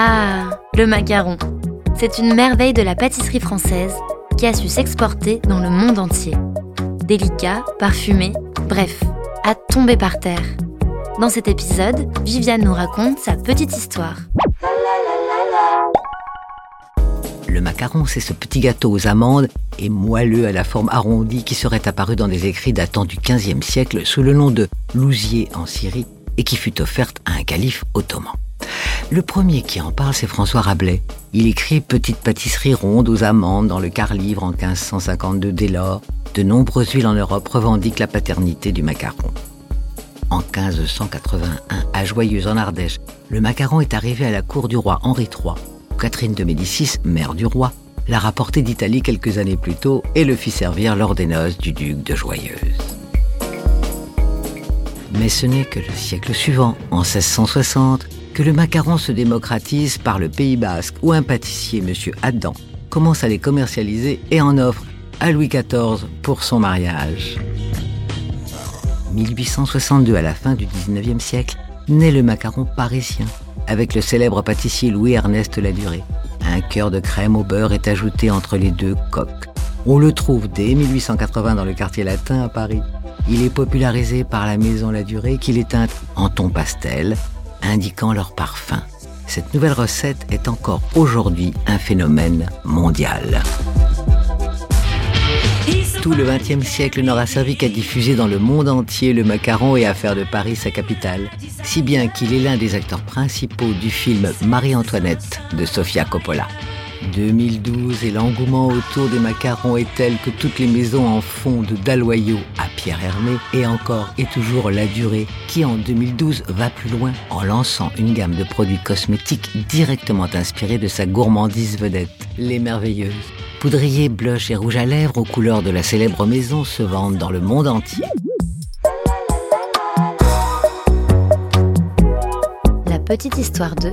Ah, le macaron. C'est une merveille de la pâtisserie française qui a su s'exporter dans le monde entier. Délicat, parfumé, bref, à tomber par terre. Dans cet épisode, Viviane nous raconte sa petite histoire. Le macaron, c'est ce petit gâteau aux amandes et moelleux à la forme arrondie qui serait apparu dans des écrits datant du XVe siècle sous le nom de lousier en Syrie et qui fut offerte à un calife ottoman. Le premier qui en parle, c'est François Rabelais. Il écrit Petite pâtisserie ronde aux amandes dans le quart-livre en 1552 dès lors. De nombreuses villes en Europe revendiquent la paternité du macaron. En 1581, à Joyeuse en Ardèche, le macaron est arrivé à la cour du roi Henri III. Catherine de Médicis, mère du roi, l'a rapporté d'Italie quelques années plus tôt et le fit servir lors des noces du duc de Joyeuse. Mais ce n'est que le siècle suivant, en 1660, que le macaron se démocratise par le Pays basque où un pâtissier, M. Adam, commence à les commercialiser et en offre à Louis XIV pour son mariage. 1862, à la fin du 19e siècle, naît le macaron parisien, avec le célèbre pâtissier Louis-Ernest Ladurée. Un cœur de crème au beurre est ajouté entre les deux coques. On le trouve dès 1880 dans le quartier latin à Paris. Il est popularisé par la maison Ladurée qui est teinte en ton pastel indiquant leur parfum. Cette nouvelle recette est encore aujourd'hui un phénomène mondial. Tout le XXe siècle n'aura servi qu'à diffuser dans le monde entier le macaron et à faire de Paris sa capitale, si bien qu'il est l'un des acteurs principaux du film Marie-Antoinette de Sofia Coppola. 2012 et l'engouement autour des macarons est tel que toutes les maisons en font de Daloyau à Pierre Hermé et encore et toujours La Durée qui en 2012 va plus loin en lançant une gamme de produits cosmétiques directement inspirés de sa gourmandise vedette, les merveilleuses. Poudriers, blush et rouge à lèvres aux couleurs de la célèbre maison se vendent dans le monde entier. La petite histoire de